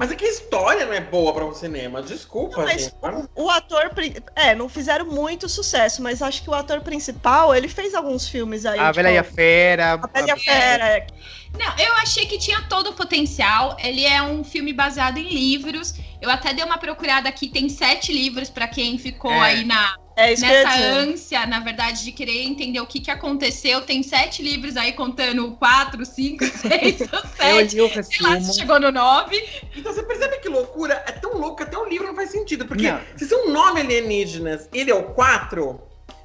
Mas é que a história não é boa para o cinema. Desculpa, Mas gente. o, o ator. É, não fizeram muito sucesso, mas acho que o ator principal, ele fez alguns filmes aí. A tipo, Bela e a Fera. A e a Fera. é. Não, eu achei que tinha todo o potencial. Ele é um filme baseado em livros. Eu até dei uma procurada aqui, tem sete livros para quem ficou É. aí na, É isso que eu nessa dizer. ânsia, na verdade, de querer entender o que, que aconteceu. Tem sete livros aí contando quatro, cinco, seis ou Eu sete. li o Sei lá, chegou no nove. Então você percebe que loucura é tão louco que até o livro não faz sentido. Porque Não. se são nove alienígenas, ele é o quatro,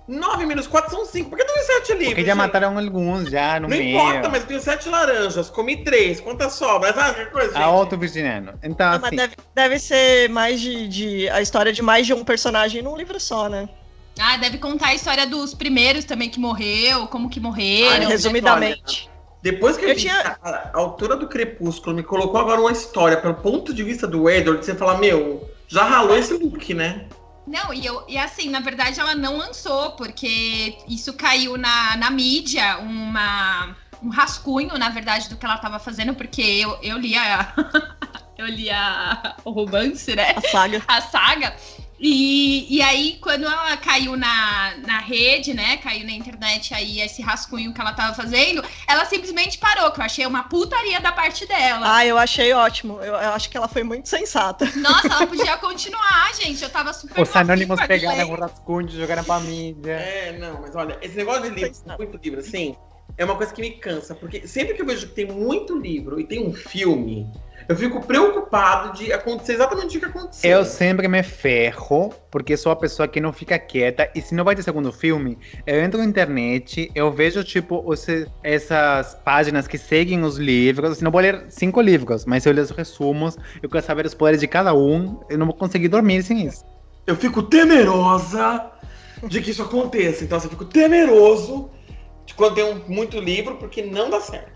nove menos quatro são cinco. Por que não é sete livros? Porque já gente? mataram alguns já no Não meio. importa, mas eu tenho sete laranjas, comi três, quantas sobras? Ah, que coisa, gente. A outro virginiano. Então, mas assim, deve, deve ser mais de, de. A história de mais de um personagem num livro só, né? Ah, deve contar a história dos primeiros também que morreu, como que Ah, morreram. não, Resumidamente. Depois que eu, tinha- a, a altura do crepúsculo me colocou agora uma história pelo ponto de vista do Edward, você fala, meu, já ralou esse look, né? Não, e, eu, e assim, na verdade ela não lançou, porque isso caiu na, na mídia, uma, um rascunho, na verdade, do que ela tava fazendo, porque eu, eu li a. eu li a, o romance, né? A saga. a saga. E, e aí, quando ela caiu na, na rede, né? Caiu na internet aí esse rascunho que ela tava fazendo, ela simplesmente parou, que eu achei uma putaria da parte dela. Ah, eu achei ótimo. Eu, eu acho que ela foi muito sensata. Nossa, ela podia continuar, gente. Eu tava super. os anônimos pegaram o rascunho e jogaram pra mídia. É, não, mas olha, esse negócio de livro, muito livro assim, é uma coisa que me cansa, porque sempre que eu vejo que tem muito livro e tem um filme, eu fico preocupado de acontecer exatamente o que aconteceu. Eu sempre me ferro, porque sou a pessoa que não fica quieta. E se não vai ter segundo filme, eu entro na internet, eu vejo, tipo, os- essas páginas que seguem os livros. Assim, não vou ler cinco livros, mas se eu ler os resumos, eu quero saber os poderes de cada um. Eu não vou conseguir dormir sem isso. Eu fico temerosa de que isso aconteça. Então, assim, eu fico temeroso de quando tem um, muito livro, porque não dá certo.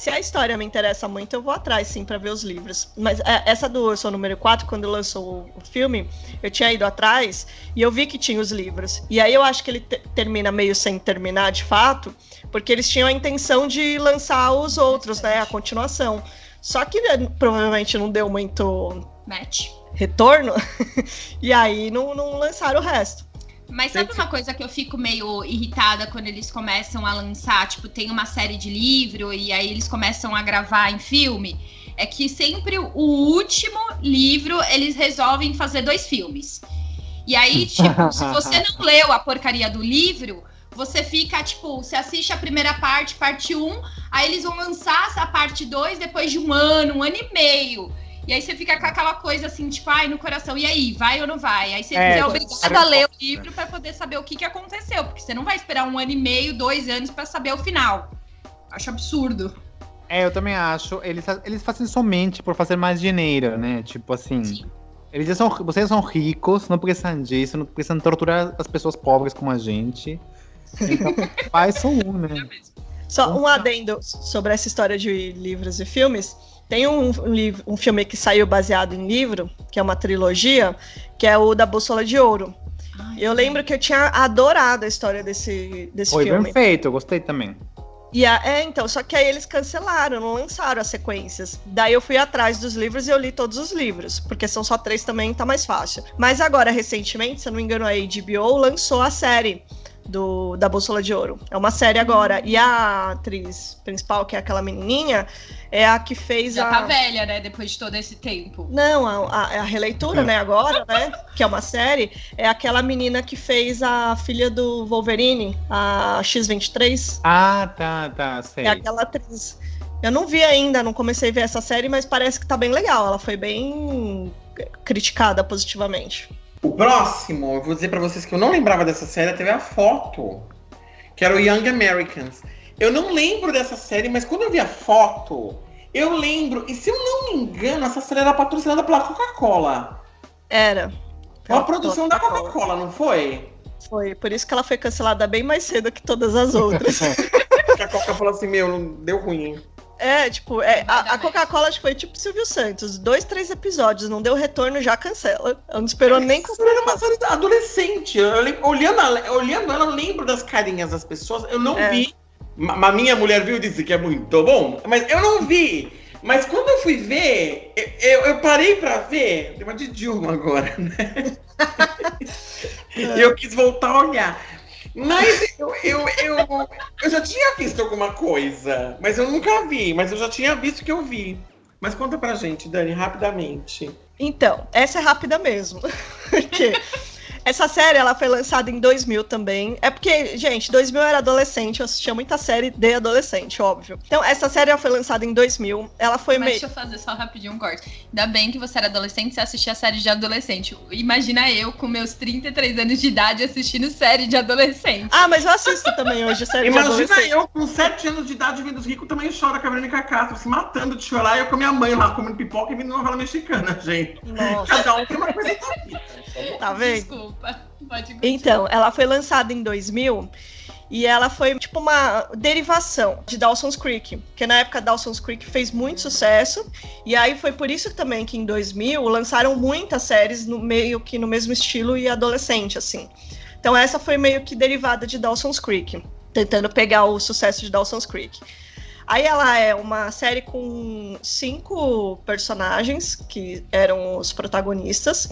Se a história me interessa muito, eu vou atrás, sim, pra ver os livros. Mas é, essa do Eu Sou Número 4, quando lançou o, filme, eu tinha ido atrás e eu vi que tinha os livros. E aí eu acho que ele te- termina meio sem terminar, de fato, porque eles tinham a intenção de lançar os outros, né? A continuação. Só que eh, provavelmente não deu muito Match. retorno, e aí não, não lançaram o resto. Mas sabe uma coisa que eu fico meio irritada quando eles começam a lançar? Tipo, tem uma série de livro e aí eles começam a gravar em filme. É que sempre o último livro eles resolvem fazer dois filmes. E aí, tipo, se você não leu a porcaria do livro, você fica, tipo, você assiste a primeira parte, parte 1, aí eles vão lançar a parte 2 depois de um ano, um ano e meio. E aí você fica com aquela coisa assim, tipo, ai, no coração, e aí, vai ou não vai? Aí você É, é obrigado a ler o livro pra poder saber o que, que aconteceu, porque você não vai esperar um ano e meio, dois anos pra saber o final. Acho absurdo. É, eu também acho. Eles, eles fazem somente por fazer mais dinheiro, né? Tipo assim. Sim. Eles já são, vocês são ricos, não precisam disso, não precisam torturar as pessoas pobres como a gente. Então, faz só um, né? Só um adendo sobre essa história de livros e filmes. Tem um, um, livro, um filme que saiu baseado em livro, que é uma trilogia, que é o da Bússola de Ouro. Eu lembro que eu tinha adorado a história desse, desse Foi filme. bem feito, eu gostei também. E a, é, então, só que aí eles cancelaram, não lançaram as sequências. Daí eu fui atrás dos livros e eu li todos os livros, porque são só três também, tá mais fácil. Mas agora, recentemente, se eu não me engano, a HBO lançou a série do, da Bússola de Ouro. É uma série agora. E a atriz principal, que é aquela menininha, é a que fez Já a. tá velha, né? Depois de todo esse tempo. Não, a, a, a releitura, É. né, agora, né? Que é uma série, é aquela menina que fez a filha do Wolverine, a X-23. Ah, tá, tá, sei. É aquela atriz. Eu não vi ainda, não comecei a ver essa série, mas parece que tá bem legal. Ela foi bem criticada positivamente. O próximo, eu vou dizer pra vocês que eu não lembrava dessa série, teve a foto, que era o Young Americans. Eu não lembro dessa série, mas quando eu vi a foto, eu lembro. E se eu não me engano, essa série era patrocinada pela Coca-Cola. Era. Uma produção da Coca-Cola, não foi? Foi, por isso que ela foi cancelada bem mais cedo que todas as outras. A Coca falou assim, meu, não deu ruim. É, tipo, é, a, a Coca-Cola acho que foi tipo Silvio Santos. Dois, três episódios, não deu retorno, já cancela. Ela não esperou nem Essa série era uma série adolescente. Eu, lem- olhando, olhando ela, eu lembro das carinhas das pessoas. Eu não É. vi. Ma- Mas minha mulher viu e disse que é muito bom. Mas eu não vi. Mas quando eu fui ver, eu, eu- eu parei pra ver. Tem uma de Dilma agora, né? E eu quis voltar a olhar. Mas eu, eu, eu, eu já tinha visto alguma coisa. Mas eu nunca vi. Mas eu já tinha visto que eu vi. Mas conta pra gente, Dani, rapidamente. Então, essa é rápida mesmo. Porque essa série ela foi lançada em 2000 também. É porque, gente, 2000 eu era adolescente, eu assistia muita série de adolescente, óbvio. Então, essa série ela foi lançada em 2000. Ela foi meio. deixa eu fazer só rapidinho um corte. Ainda bem que você era adolescente e você assistia série de adolescente. Imagina eu, com meus 33 anos de idade, assistindo série de adolescente. Ah, mas eu assisto também hoje série de Imagina adolescente. eu com 7 anos de idade vendo os ricos também chora com a Verônica Castro, se matando de chorar, e eu com a minha mãe lá comendo pipoca e vendo novela mexicana, gente. Nossa, Cada um tem uma coisa da vida. Tá vendo? Desculpa. Pode continuar. Então, ela foi lançada em 2000 e ela foi tipo uma derivação de Dawson's Creek, porque na época Dawson's Creek fez muito sucesso e aí foi por isso também que em 2000 lançaram muitas séries no meio que no mesmo estilo e adolescente assim. Então essa foi meio que derivada de Dawson's Creek, tentando pegar o sucesso de Dawson's Creek. Aí ela é uma série com cinco personagens que eram os protagonistas.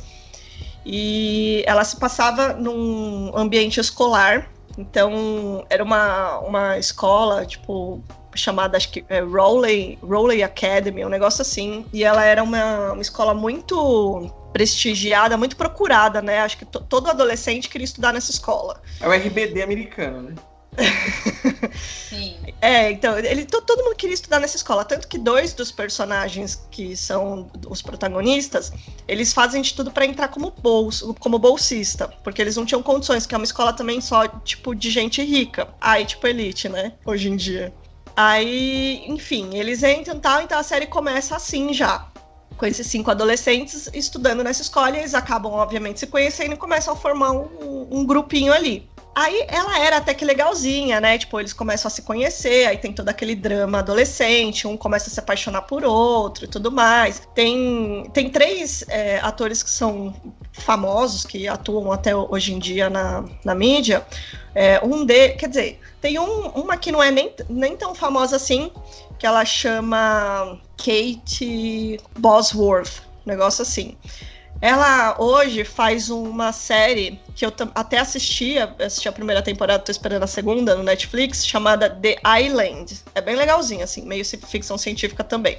E ela se passava num ambiente escolar. Então, era uma, uma escola, tipo, chamada, acho que, é, Rowley, Rowley Academy, um negócio assim. E ela era uma, uma escola muito prestigiada, muito procurada, né? Acho que to- todo adolescente queria estudar nessa escola. É o RBD americano, né? Sim. É, então, ele, to- todo mundo queria estudar nessa escola. Tanto que dois dos personagens que são os protagonistas, eles fazem de tudo pra entrar como, bolso, como bolsista. Porque eles não tinham condições, que é uma escola também só, tipo, de gente rica. Aí, tipo, elite, né? Hoje em dia. Aí, enfim, eles entram e tal, então a série começa assim já. Com esses cinco adolescentes estudando nessa escola, eles acabam, obviamente, se conhecendo e começam a formar um- um grupinho ali. Aí ela era até que legalzinha, né? Tipo, eles começam a se conhecer, aí tem todo aquele drama adolescente, um começa a se apaixonar por outro e tudo mais. Tem, tem três é, atores que são famosos, que atuam até hoje em dia na, na mídia. É, um de, quer dizer, tem um, uma que não é nem, nem tão famosa assim, que ela chama Kate Bosworth, um negócio assim. Ela hoje faz uma série que eu até assistia, assisti a primeira temporada, tô esperando a segunda no Netflix, chamada The Island. É bem legalzinho, assim, meio ficção científica também.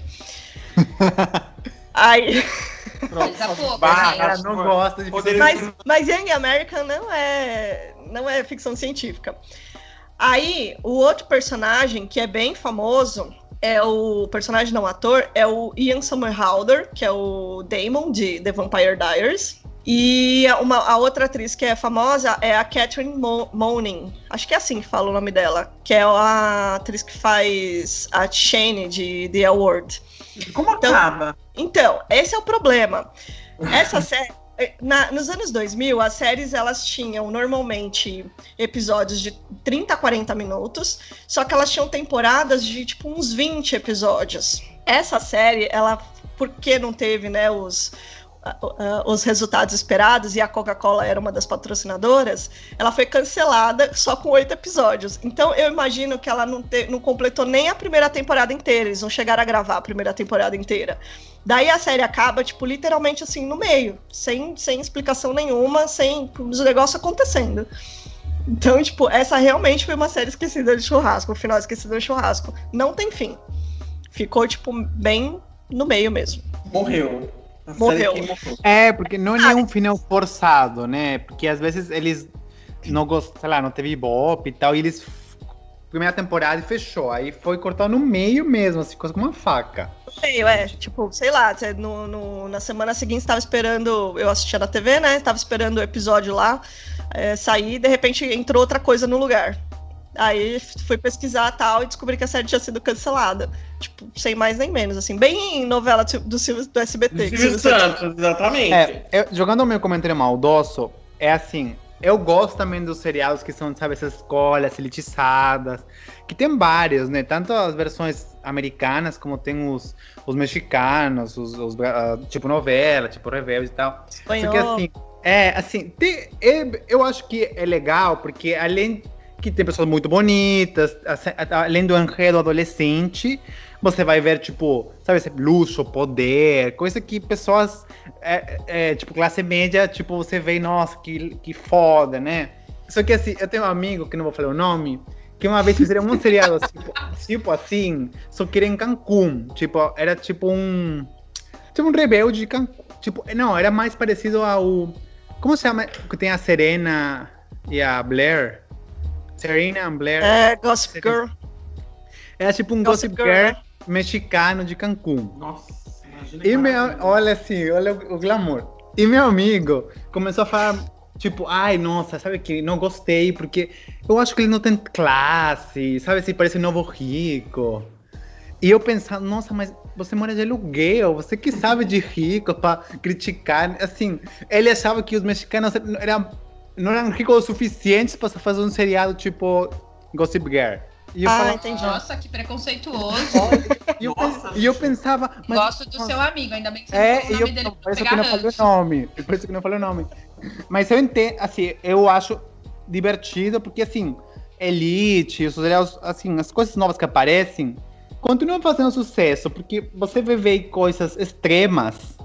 Aí, gente. Ela não gosta de Poderia- mas, mas Young American não é, não é ficção científica. Aí, o outro personagem que é bem famoso é o personagem não ator, é o Ian Somerhalder, que é o Damon de The Vampire Diaries. E uma, a outra atriz que é famosa é a Catherine Mo Monin. Acho que é assim que fala o nome dela. Que é a atriz que faz a Shane de The Award. Como Então- acaba? Então, esse é o problema. Essa série. Na- nos anos 2000, as séries elas tinham normalmente episódios de 30 a 40 minutos, só que elas tinham temporadas de tipo uns 20 episódios. Essa série, ela, porque não teve né, os, os resultados esperados e a Coca-Cola era uma das patrocinadoras, ela foi cancelada só com oito episódios. Então eu imagino que ela não, te- não completou nem a primeira temporada inteira, eles não chegaram a gravar a primeira temporada inteira. Daí a série acaba, tipo, literalmente assim, no meio, sem, sem explicação nenhuma, sem os negócios acontecendo. Então, tipo, essa realmente foi uma série esquecida de churrasco, o final esquecido de churrasco. Não tem fim. Ficou, tipo, bem no meio mesmo. Morreu. Morreu. É, porque não é nenhum final forçado, né? Porque às vezes eles não gostam, sei lá, não teve ibope e tal, e eles. Primeira temporada e fechou. Aí foi cortado no meio mesmo, assim, coisa com uma faca. No meio, é. Tipo, sei lá, no, no- na semana seguinte tava esperando. Eu assistia na TV, né? Tava esperando o episódio lá é, sair, de repente entrou outra coisa no lugar. Aí fui pesquisar tal e descobri que a série tinha sido cancelada. Tipo, sem mais nem menos, assim. Bem novela do, do, Silvio- do SBT. que o Silvio Santos- exatamente. É, eu- jogando o meu comentário maldoso, é assim, eu gosto também dos seriados que são, sabe, essas escolas elitizadas, que tem vários, né? Tanto as versões americanas, como tem os, os mexicanos, os, os, ah, tipo novela, tipo Rebelde e tal. espanhol. Porque assim, é, assim, tem- é- eu acho que é legal, porque além que tem pessoas muito bonitas, assim, além do enredo adolescente, você vai ver, tipo, sabe, luxo, poder, coisa que pessoas, é, é, tipo, classe média, tipo, você vê, nossa, que, que foda, né? Só que assim, eu tenho um amigo, que não vou falar o nome, que uma vez fizeram um seriado tipo, tipo assim, só que era em Cancún. Tipo, era tipo um. Tipo um rebelde de Cancún. Tipo, não, era mais parecido ao. Como se chama? Que tem a Serena e a Blair. Serena and Blair. É, Gossip Girl. Era tipo um Gossip Gossip Girl, Girl mexicano de Cancún. Nossa, imagina E meu, maravilha. olha assim, olha o, o glamour. E meu amigo começou a falar, tipo, ai, nossa, sabe que não gostei, porque eu acho que ele não tem classe, sabe, se parece um novo rico. E eu pensando, nossa, mas você mora de aluguel, você que sabe de rico pra criticar. Assim, ele achava que os mexicanos eram, não eram ricos o suficientes pra fazer um seriado tipo Gossip Girl. E eu, Ah, falava, entendi. Nossa, que preconceituoso. e eu, e eu pensava, mas Gosto do seu amigo, ainda bem que você é, não falou o eu, nome dele por isso que eu não falei o nome. Por isso que eu não falei o nome. Mas eu entendo, assim, eu acho divertido, porque assim, Elite, os assim, as coisas novas que aparecem continuam fazendo sucesso, porque você vai ver coisas extremas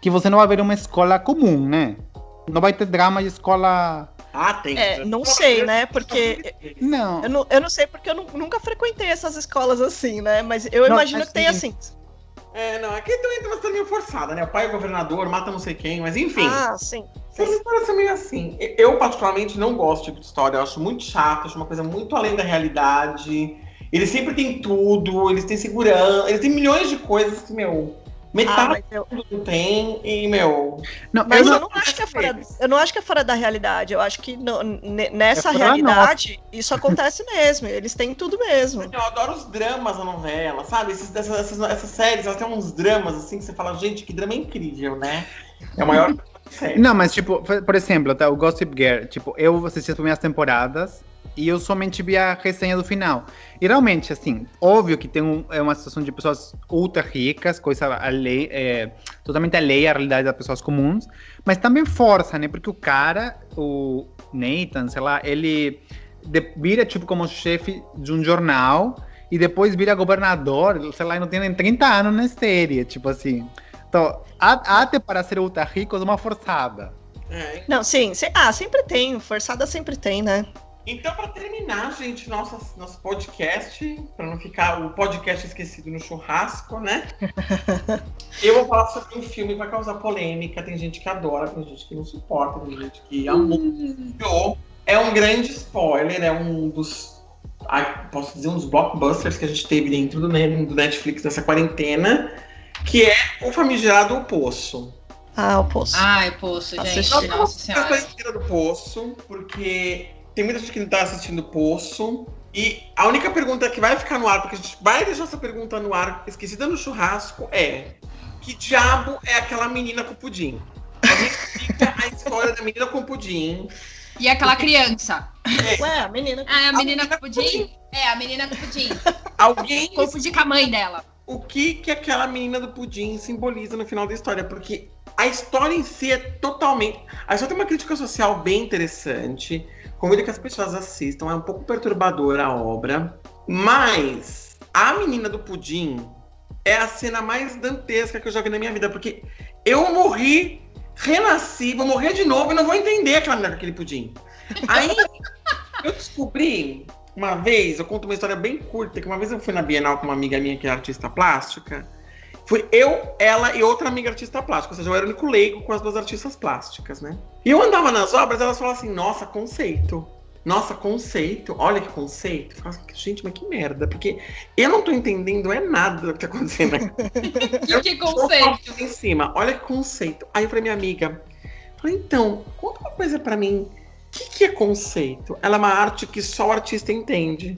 que você não vai ver em uma escola comum, né? Não vai ter drama de escola. Ah, tem. É, não sei, né? Porque Não. eu não, eu não sei porque eu nu- nunca frequentei essas escolas assim, né? Mas eu Não, imagino que tem assim. É, não, aqui também tem uma história meio forçada, né? O pai é governador, mata não sei quem, mas enfim. Ah, sim. Essas histórias são meio assim. Eu, particularmente, não gosto desse tipo de história. Eu acho muito chato, acho uma coisa muito além da realidade. Eles sempre têm tudo, eles têm segurança, eles têm milhões de coisas que, meu, metade mas eu, não tem, e, meu. Não, Mas eu eu não acho que é fora, eu não acho que é fora da realidade. Eu acho que ne- nessa É realidade isso acontece mesmo. Eles têm tudo mesmo. Eu adoro os dramas da novela, sabe? Essas, essas, essas séries, elas têm uns dramas assim que você fala, gente, que drama incrível, né? É o maior série. Não, mas tipo, por por exemplo, tá, o Gossip Girl, tipo, eu assisti as primeiras temporadas e eu somente vi a resenha do final. E realmente, assim, óbvio que tem um- é uma situação de pessoas ultra ricas, coisa além, é, totalmente alheia à realidade das pessoas comuns, mas também força, né? Porque o cara, o Nathan, sei lá, ele de- vira tipo como chefe de um jornal e depois vira governador, sei lá, e não tem nem 30 anos na série, tipo assim. Então, até para ser ultra rico é uma forçada. É, Não, sim. se- ah, sempre tem. Forçada sempre tem, né? Então, para terminar, gente, nossa, nosso podcast, para não ficar o podcast esquecido no churrasco, né? Eu vou falar sobre um filme que vai causar polêmica. Tem gente que adora, tem gente que não suporta, tem gente que amou. É um grande spoiler, é um dos. posso dizer, um dos blockbusters que a gente teve dentro do, Ne- do Netflix nessa quarentena, que é o famigerado O Poço. Ah, o poço. Ai, poço, gente. Assisti. Nossa a senhora. história inteira do Poço, porque tem muita gente que não tá assistindo o Poço. E a única pergunta que vai ficar no ar, porque a gente vai deixar essa pergunta no ar, esquecida no churrasco, é: que diabo é aquela menina com pudim? Alguém explica a história da menina com pudim. E aquela criança? Ué, a menina. Ah, é a A menina com pudim? É, a menina com pudim. Alguém Confundi com a mãe dela. o que que aquela menina do pudim simboliza no final da história, porque a história em si é totalmente. A história tem uma crítica social bem interessante. Convido que as pessoas assistam, é um pouco perturbadora a obra. Mas a menina do pudim é a cena mais dantesca que eu já vi na minha vida, porque eu morri, renasci, vou morrer de novo e não vou entender aquela menina com aquele pudim. Aí Eu descobri uma vez, eu conto uma história bem curta, que uma vez eu fui na Bienal com uma amiga minha que é artista plástica. Fui eu, ela e outra amiga artista plástica. Ou seja, eu era o único leigo com as duas artistas plásticas, né? E eu andava nas obras, elas falavam assim, nossa, conceito. Nossa, conceito. Olha que conceito. Eu falava assim, gente, mas que merda. Porque eu não tô entendendo é nada do que tá acontecendo aqui. que conceito? Em cima. Olha que conceito. Aí eu falei, minha amiga, falei, então, conta uma coisa pra mim. O que, que é conceito? Ela é uma arte que só o artista entende.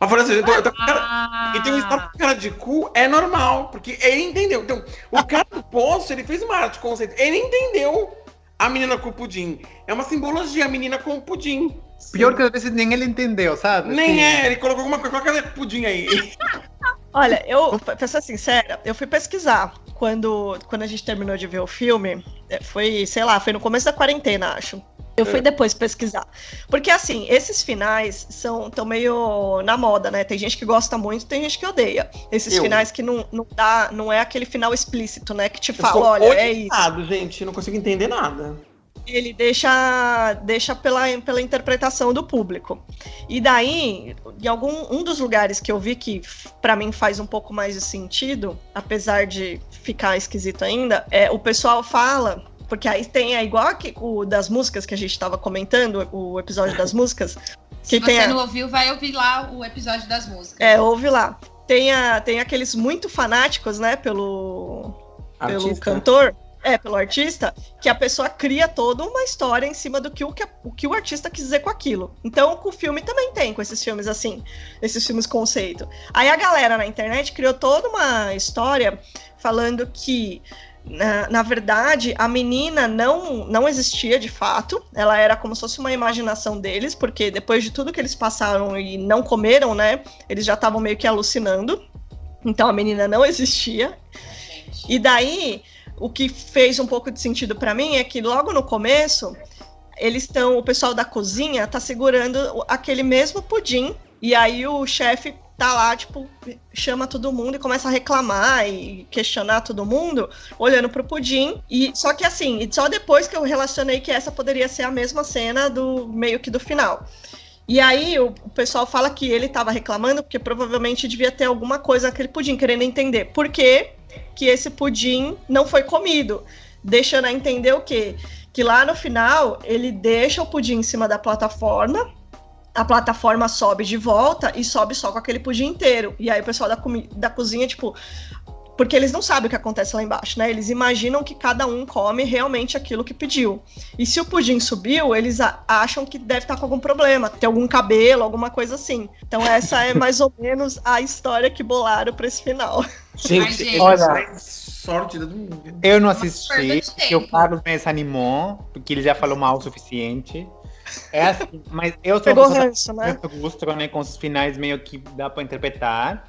Eu falei assim, com cara, Ah. e tem um estado com cara de cu, é normal, porque ele entendeu. Então, o cara do poço, ele fez uma arte conceito. Ele entendeu a menina com o pudim. É uma simbologia, a menina com o pudim. Pior que às vezes nem ele entendeu, sabe? Nem Sim. é, ele colocou alguma coisa, coloca pudim aí. Olha, eu, pra ser sincera, eu fui pesquisar quando, quando a gente terminou de ver o filme. é, Foi, sei lá, foi no começo da quarentena, acho. Eu fui É. depois pesquisar. Porque, assim, esses finais são tão meio na moda, né? Tem gente que gosta muito, tem gente que odeia. Esses Eu. finais que não, não dá, não é aquele final explícito, né? Que te Eu fala, olha, é isso. orientado, gente, eu não consigo entender nada. ele deixa, deixa pela, pela interpretação do público. E daí, em algum um dos lugares que eu vi que pra mim faz um pouco mais de sentido, apesar de ficar esquisito ainda, é o pessoal fala porque aí tem é igual aqui, o das músicas que a gente estava comentando, o episódio das músicas, Se que tem você a- não ouviu, vai ouvir lá o episódio das músicas. é, ouve lá. Tem, a, tem aqueles muito fanáticos, né, pelo, pelo cantor, é, pelo artista, que a pessoa cria toda uma história em cima do que o, que o que o artista quis dizer com aquilo. Então, com o filme também tem, com esses filmes assim, esses filmes conceito. Aí a galera na internet criou toda uma história falando que. Na, na verdade, a menina não, não existia de fato, ela era como se fosse uma imaginação deles, porque depois de tudo que eles passaram e não comeram, né, eles já estavam meio que alucinando. Então a menina não existia. E daí, o que fez um pouco de sentido pra mim é que logo no começo, eles estão, o pessoal da cozinha tá segurando aquele mesmo pudim, e aí o chefe tá lá, tipo, chama todo mundo e começa a reclamar e questionar todo mundo, olhando pro pudim. E só que assim, só depois que eu relacionei que essa poderia ser a mesma cena do meio que do final. E aí o, o pessoal fala que ele tava reclamando porque provavelmente devia ter alguma coisa naquele pudim, querendo entender por que que esse pudim não foi comido, deixando a entender o quê? Que lá no final ele deixa o pudim em cima da plataforma, a plataforma sobe de volta e sobe só com aquele pudim inteiro. E aí o pessoal da, da cozinha, tipo. Porque eles não sabem o que acontece lá embaixo, né? Eles imaginam que cada um come realmente aquilo que pediu. E se o pudim subiu, eles acham que deve estar com algum problema, ter algum cabelo, alguma coisa assim. Então essa é mais ou menos a história que bolaram para esse final. Gente, Olha. sorte do mundo. Eu não assisti, de porque o tempo. Carlos me desanimou, porque ele já falou mal o suficiente. É assim, mas eu sou Pegou ranço, né? né, com os finais meio que dá pra interpretar.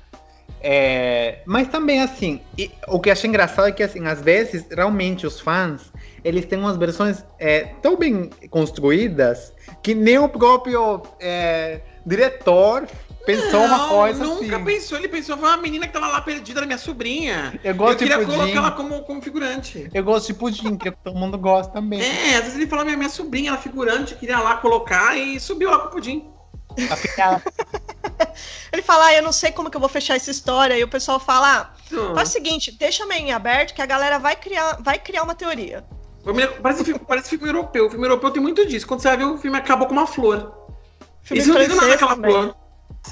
É, mas também, assim, e o que achei engraçado é que, assim, às vezes, realmente, os fãs, eles têm umas versões é, tão bem construídas que nem o próprio é, diretor pensou uma Não, coisa nunca assim. pensou. Ele pensou, foi uma menina que tava lá perdida, era minha sobrinha. Eu Eu gosto queria de pudim. colocar ela como, como figurante. Eu gosto de pudim, que todo mundo gosta também. É, às vezes ele fala, minha, minha sobrinha, ela é figurante, queria lá colocar e subiu lá com o pudim. Ele fala, ah, eu não sei como que eu vou fechar essa história. E o pessoal fala, ah, Então, faz o seguinte, deixa meio em aberto que a galera vai criar, vai criar uma teoria. eu Parece, filme- parece filme europeu. O filme europeu tem muito disso. Quando você vai ver, o filme acabou com uma flor. Filme Eles não dizem nada também. flor.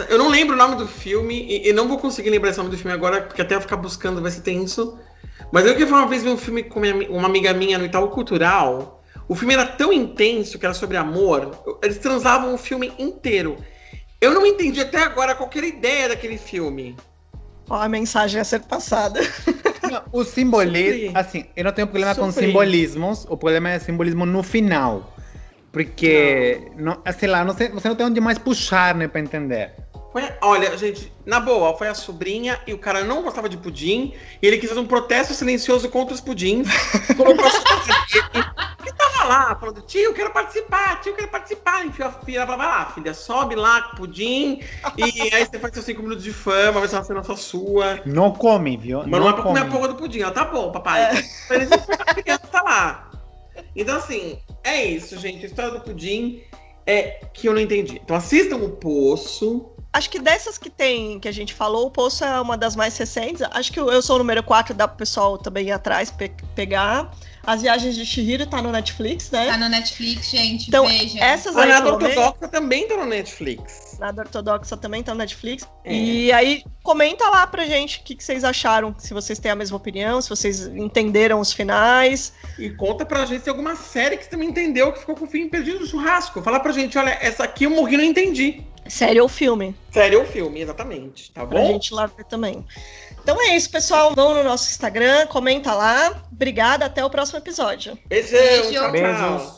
Eu não lembro o nome do filme, e, e não vou conseguir lembrar esse nome do filme agora, porque até eu ficar buscando vai ser tenso. Mas eu que uma vez vi um filme com minha- uma amiga minha no Itaú Cultural. O filme era tão intenso que era sobre amor. Eles transavam o filme inteiro. Eu não entendi até agora qualquer ideia daquele filme. Ó, a mensagem a ser passada. Não, o simbolismo, Sofri. assim, eu não tenho problema com Sofri. simbolismos, o problema é simbolismo no final. Porque, não. sei lá, não sei, você não tem onde mais puxar, né, pra entender. Olha, gente, na boa, foi a sobrinha e o cara não gostava de pudim. E ele quis fazer um protesto silencioso contra os pudins. Colocou a dele. E tava lá, falando, tio, quero participar, tio, quero participar. Enfiou a filha, vai lá, filha, sobe lá com o pudim. E aí você faz seus cinco minutos de fama, vai ser uma cena só sua. Não come, viu? Mas não é pra comer a porra do pudim. Ela, tá bom, papai. Mas foi a criança tá lá. Então, assim, é isso, gente. A história do pudim. é que eu não entendi. Então assistam o Poço. Acho que dessas que tem, que a gente falou, o Poço é uma das mais recentes. Acho que Eu Sou o Número 4 dá pro pessoal também ir atrás, pe pegar. As Viagens de Chihiro tá no Netflix, né? Tá no Netflix, gente. Então, veja. essas A aí, Nada Ortodoxa também tá no Netflix. Nada Ortodoxa também tá no Netflix. É. E aí, comenta lá pra gente o que, que vocês acharam, se vocês têm a mesma opinião, se vocês entenderam os finais. E conta pra gente se alguma série que você também entendeu que ficou com o fim perdido no churrasco. Fala pra gente, olha, essa aqui eu morri e não entendi. Série ou filme, Série ou filme, exatamente. Tá pra bom? gente lá ver também. Então é isso, pessoal. Vão no nosso Instagram, comenta lá. Obrigada, até o próximo episódio. Beijão, Beijo. tchau, tchau. Beijos.